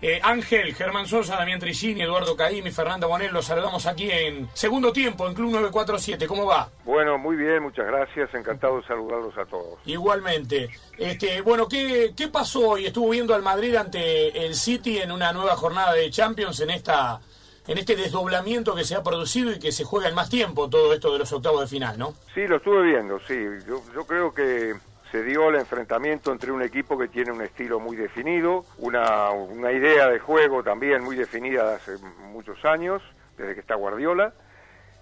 Eh, Ángel, Germán Sosa, Damián Tricini, Eduardo Caím y Fernando Bonel, los saludamos aquí en segundo tiempo en Club 947. ¿Cómo va? Bueno, muy bien, muchas gracias. Encantado de saludarlos a todos. Igualmente. Este, bueno, ¿qué, ¿qué pasó hoy? Estuvo viendo al Madrid ante el City en una nueva jornada de Champions en esta en este desdoblamiento que se ha producido y que se juega en más tiempo todo esto de los octavos de final, ¿no? Sí, lo estuve viendo, sí. Yo, yo creo que se dio el enfrentamiento entre un equipo que tiene un estilo muy definido, una, una idea de juego también muy definida hace muchos años, desde que está Guardiola,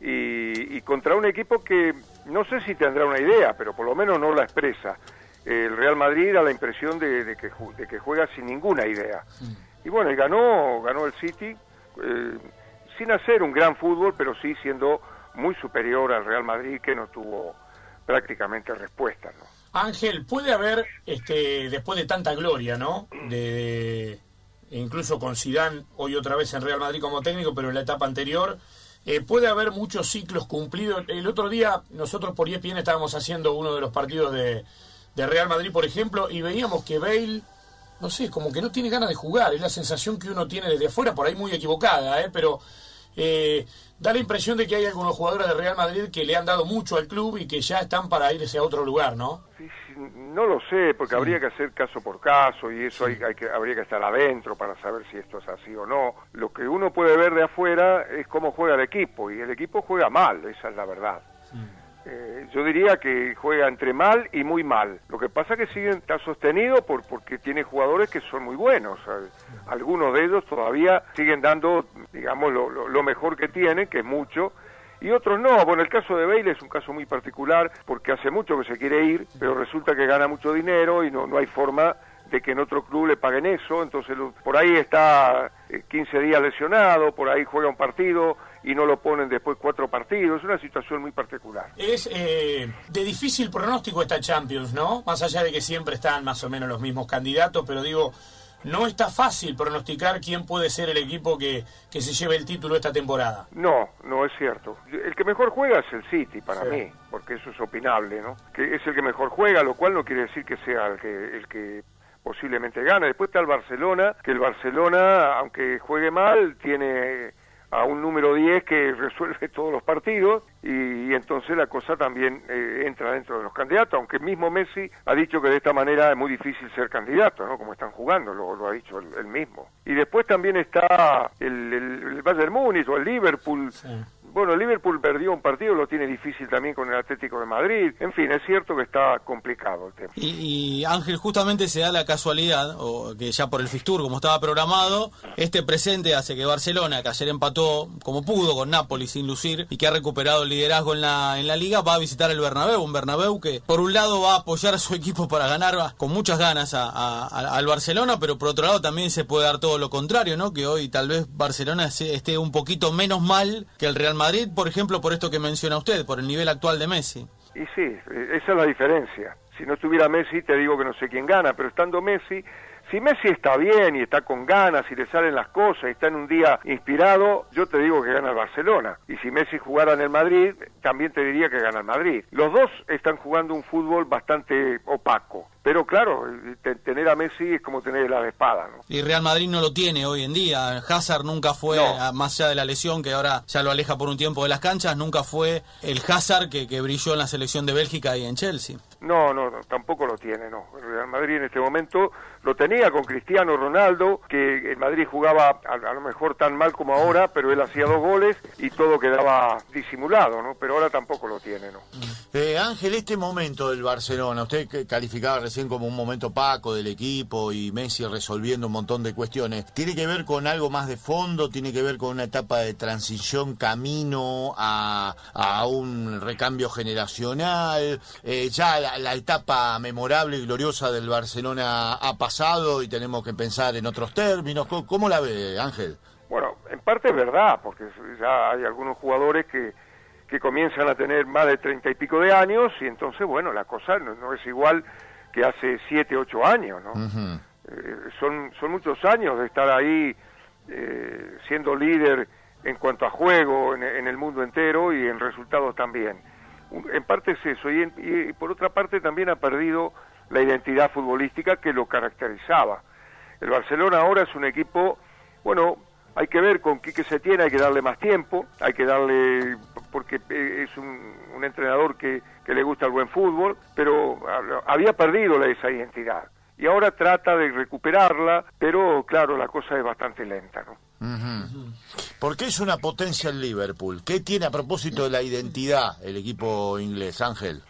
y, contra un equipo que no sé si tendrá una idea, pero por lo menos no la expresa. El Real Madrid da la impresión de, que, de que juega sin ninguna idea. Y bueno, y ganó, ganó el City, eh, sin hacer un gran fútbol, pero sí siendo muy superior al Real Madrid, que no tuvo prácticamente respuesta, ¿no? Ángel, puede haber, este, después de tanta gloria, ¿no? De, incluso con Zidane, hoy otra vez en Real Madrid como técnico, pero en la etapa anterior, eh, puede haber muchos ciclos cumplidos. El otro día nosotros por ESPN estábamos haciendo uno de los partidos de, de Real Madrid, por ejemplo, y veíamos que Bale, no sé, como que no tiene ganas de jugar. Es la sensación que uno tiene desde afuera, por ahí muy equivocada, ¿eh? Pero eh, da la impresión de que hay algunos jugadores de Real Madrid que le han dado mucho al club y que ya están para irse a otro lugar, ¿no? no lo sé, porque habría que hacer caso por caso y eso hay, que, habría que estar adentro para saber si esto es así o no. Lo que uno puede ver de afuera es cómo juega el equipo y el equipo juega mal, esa es la verdad. Eh, yo diría que juega entre mal y muy mal. Lo que pasa es que siguen está sostenido por porque tiene jugadores que son muy buenos. Algunos de ellos todavía siguen dando, digamos, lo, lo, mejor que tienen, que es mucho, y otros no. Bueno, el caso de Bale es un caso muy particular porque hace mucho que se quiere ir, pero resulta que gana mucho dinero y no, no hay forma de que en otro club le paguen eso, entonces por ahí está 15 eh, días lesionado, por ahí juega un partido, y no lo ponen después cuatro partidos. Es una situación muy particular. Es eh, de difícil pronóstico esta Champions, ¿no? Más allá de que siempre están más o menos los mismos candidatos, pero digo, no está fácil pronosticar quién puede ser el equipo que, que se lleve el título esta temporada. No, no es cierto. El que mejor juega es el City, para mí, porque eso es opinable, ¿no? Que es el que mejor juega, lo cual no quiere decir que sea el que, el que posiblemente gane. Después está el Barcelona, que el Barcelona, aunque juegue mal, tiene a un número 10 que resuelve todos los partidos y, entonces la cosa también eh, entra dentro de los candidatos, aunque mismo Messi ha dicho que de esta manera es muy difícil ser candidato, ¿no? Como están jugando, lo, ha dicho él, mismo. Y después también está el, el, Bayern Múnich o el Liverpool, bueno, Liverpool perdió un partido, lo tiene difícil también con el Atlético de Madrid. En fin, es cierto que está complicado el tema. Y, Ángel, justamente se da la casualidad, o que ya por el Fistur, como estaba programado, este presente hace que Barcelona, que ayer empató como pudo con Nápoles sin lucir y que ha recuperado el liderazgo en la, en la liga, va a visitar el Bernabéu. Un Bernabéu que, por un lado, va a apoyar a su equipo para ganar con muchas ganas al Barcelona, pero por otro lado también se puede dar todo lo contrario, ¿no? Que hoy tal vez Barcelona esté un poquito menos mal que el Real Madrid Madrid, por ejemplo, por esto que menciona usted, por el nivel actual de Messi. Y sí, esa es la diferencia. Si no estuviera Messi, te digo que no sé quién gana, pero estando Messi, si Messi está bien y está con ganas y le salen las cosas y está en un día inspirado, yo te digo que gana el Barcelona. Y si Messi jugara en el Madrid, también te diría que gana el Madrid. Los dos están jugando un fútbol bastante opaco. Pero claro, tener a Messi es como tener la espada. ¿no? Y Real Madrid no lo tiene hoy en día. Hazard nunca fue, más allá de la lesión que ahora ya lo aleja por un tiempo de las canchas, nunca fue el Hazard que, que brilló en la selección de Bélgica y en Chelsea. No, no, tampoco lo tiene, no. Real Madrid en este momento lo tenía con Cristiano Ronaldo, que el Madrid jugaba a, lo mejor tan mal como ahora, pero él hacía dos goles y todo quedaba disimulado, ¿no? Pero ahora tampoco lo tiene, ¿no? Eh, Ángel, este momento del Barcelona, usted calificaba recién como un momento opaco del equipo y Messi resolviendo un montón de cuestiones, ¿tiene que ver con algo más de fondo? ¿Tiene que ver con una etapa de transición camino a, a un recambio generacional? Eh, ya la la, etapa memorable y gloriosa del Barcelona ha pasado y tenemos que pensar en otros términos. ¿Cómo, la ve, Ángel? Bueno, en parte es verdad, porque ya hay algunos jugadores que, que comienzan a tener más de treinta y pico de años y entonces, bueno, la cosa no, es igual que hace siete, ocho años, ¿no? Eh, son, son muchos años de estar ahí eh, siendo líder en cuanto a juego en, el mundo entero y en resultados también en parte es eso, y, por otra parte también ha perdido la identidad futbolística que lo caracterizaba. El Barcelona ahora es un equipo, bueno, hay que ver con qué se tiene, hay que darle más tiempo, hay que darle, porque eh, es un, entrenador que, que, le gusta el buen fútbol, pero había perdido esa identidad y ahora trata de recuperarla, pero claro, la cosa es bastante lenta, ¿no? ¿Por qué es una potencia el Liverpool? ¿Qué tiene a propósito de la identidad el equipo inglés, Ángel?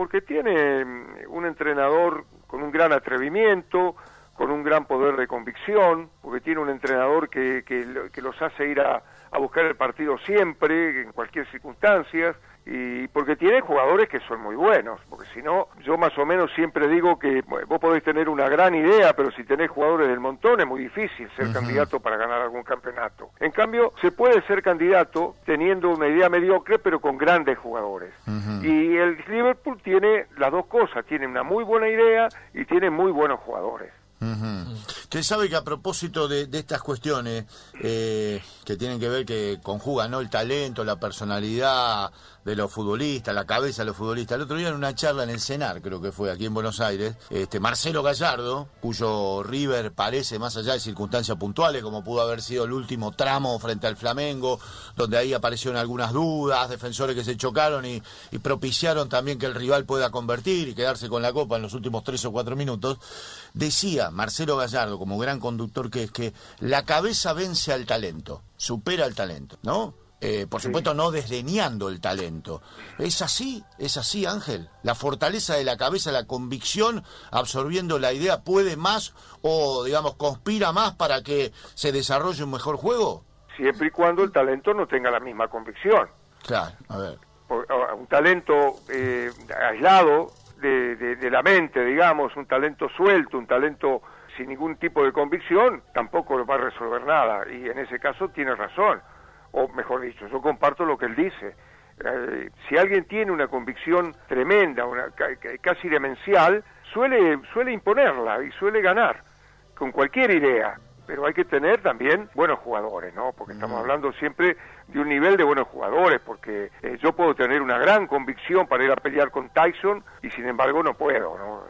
Porque tiene mm, un entrenador con un gran atrevimiento, con un gran poder de convicción, porque tiene un entrenador que, que, los hace ir a, a buscar el partido siempre, en cualquier circunstancia, y porque tiene jugadores que son muy buenos, porque si no, yo más o menos siempre digo que vos podés tener una gran idea, pero si tenés jugadores del montón es muy difícil ser candidato para ganar algún campeonato. En cambio, se puede ser candidato teniendo una idea mediocre, pero con grandes jugadores. Y el Liverpool tiene las dos cosas, tiene una muy buena idea y tiene muy buenos jugadores. Usted sabe que a propósito de, estas cuestiones eh, que tienen que ver que conjugan el talento, la personalidad de los futbolistas, la cabeza de los futbolistas. El otro día en una charla en el CENAR, creo que fue aquí en Buenos Aires, este Marcelo Gallardo, cuyo River parece más allá de circunstancias puntuales, como pudo haber sido el último tramo frente al Flamengo, donde ahí aparecieron algunas dudas, defensores que se chocaron y propiciaron también que el rival pueda convertir y quedarse con la copa en los últimos tres o cuatro minutos. Decía Marcelo Gallardo, como gran conductor que es, que la cabeza vence al talento, supera al talento, ¿no? Eh, por supuesto no desdeñando el talento. ¿Es así? ¿Es así, Ángel? ¿La fortaleza de la cabeza, la convicción, absorbiendo la idea, puede más o, digamos, conspira más para que se desarrolle un mejor juego? Siempre y cuando el talento no tenga la misma convicción. Claro, a ver. Un talento eh, aislado de, de la mente, digamos, un talento suelto, un talento sin ningún tipo de convicción, tampoco va a resolver nada. Y en ese caso tiene razón o mejor dicho, yo comparto lo que él dice. Eh, si alguien tiene una convicción tremenda, una, casi demencial, suele, suele imponerla y suele ganar con cualquier idea. Pero hay que tener también buenos jugadores, ¿no? Porque estamos mm. hablando siempre de un nivel de buenos jugadores, porque eh, yo puedo tener una gran convicción para ir a pelear con Tyson y sin embargo no puedo, ¿no?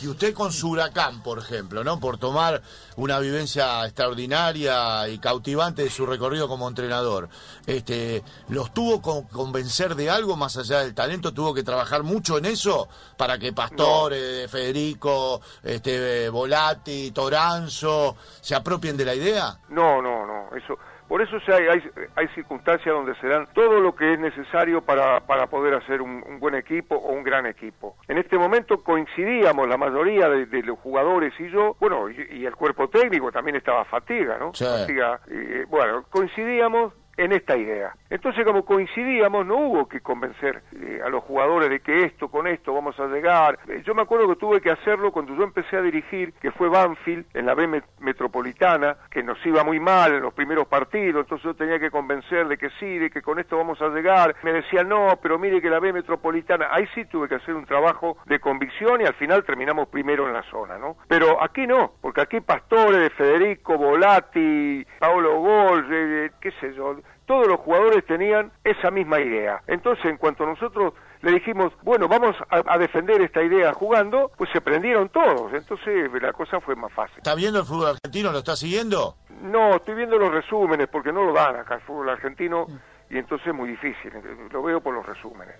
Y usted con su huracán, por ejemplo, ¿no? Por tomar una vivencia extraordinaria y cautivante de su recorrido como entrenador, este, ¿los tuvo que convencer de algo más allá del talento? ¿Tuvo que trabajar mucho en eso para que Pastore, Federico, este, Volati, Toranzo se apropien de la idea? No, no, no, eso por eso hay, hay, circunstancias donde se dan todo lo que es necesario para, para poder hacer un, buen equipo o un gran equipo. En este momento coincidíamos la mayoría de, los jugadores y yo, bueno, y, el cuerpo técnico también estaba fatiga, ¿no? Fatiga, y, bueno, coincidíamos en esta idea. Entonces, como coincidíamos, no hubo que convencer eh, a los jugadores de que esto, con esto vamos a llegar. Eh, yo me acuerdo que tuve que hacerlo cuando yo empecé a dirigir, que fue Banfield, en la B Metropolitana, que nos iba muy mal en los primeros partidos, entonces yo tenía que convencer de que sí, de que con esto vamos a llegar. Me decían, no, pero mire que la B Metropolitana, ahí sí tuve que hacer un trabajo de convicción y al final terminamos primero en la zona, ¿no? Pero aquí no, porque aquí Pastore, Federico, Volati, Paolo Gol, eh, qué sé yo, todos los jugadores tenían esa misma idea. Entonces, en cuanto nosotros le dijimos, bueno, vamos a, defender esta idea jugando, pues se prendieron todos. Entonces, la cosa fue más fácil. ¿Está viendo el fútbol argentino? ¿Lo está siguiendo? No, estoy viendo los resúmenes porque no lo dan acá el fútbol argentino y entonces es muy difícil. Lo veo por los resúmenes.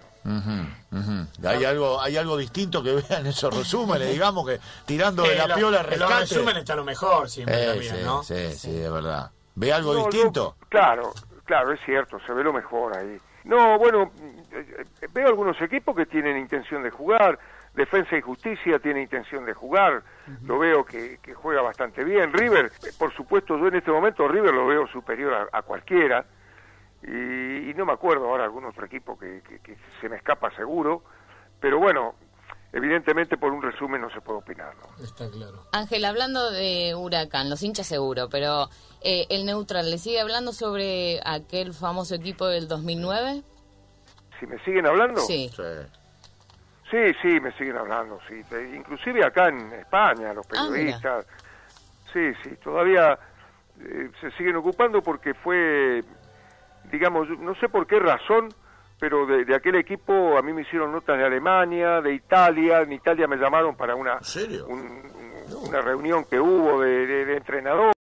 ¿Hay, algo, ¿Hay algo distinto que vean esos resúmenes? digamos que tirando de la piola rescate. los resúmenes está lo mejor siempre eh, sí, ¿no? Sí, sí, es verdad. ¿Ve algo distinto? claro, Claro, es cierto, se ve lo mejor ahí. No, bueno, eh, eh, veo algunos equipos que tienen intención de jugar. Defensa y Justicia tiene intención de jugar. Lo veo que, juega bastante bien. River, eh, por supuesto, yo en este momento River lo veo superior a, cualquiera. Y, no me acuerdo ahora algún otro equipo que se me escapa seguro. Pero bueno, evidentemente por un resumen no se puede opinar. ¿no? Está claro. Ángel, hablando de Huracán, los hinchas seguro, pero eh, el neutral, ¿le sigue hablando sobre aquel famoso equipo del 2009? ¿Si me siguen hablando? Sí. Sí, sí, me siguen hablando, sí. Inclusive acá en España, los ah, periodistas. sí, sí, todavía eh, se siguen ocupando porque fue, digamos, no sé por qué razón, pero de, aquel equipo a mí me hicieron notas de Alemania, de Italia, en Italia me llamaron para una... Un, una reunión que hubo de, de, de entrenadores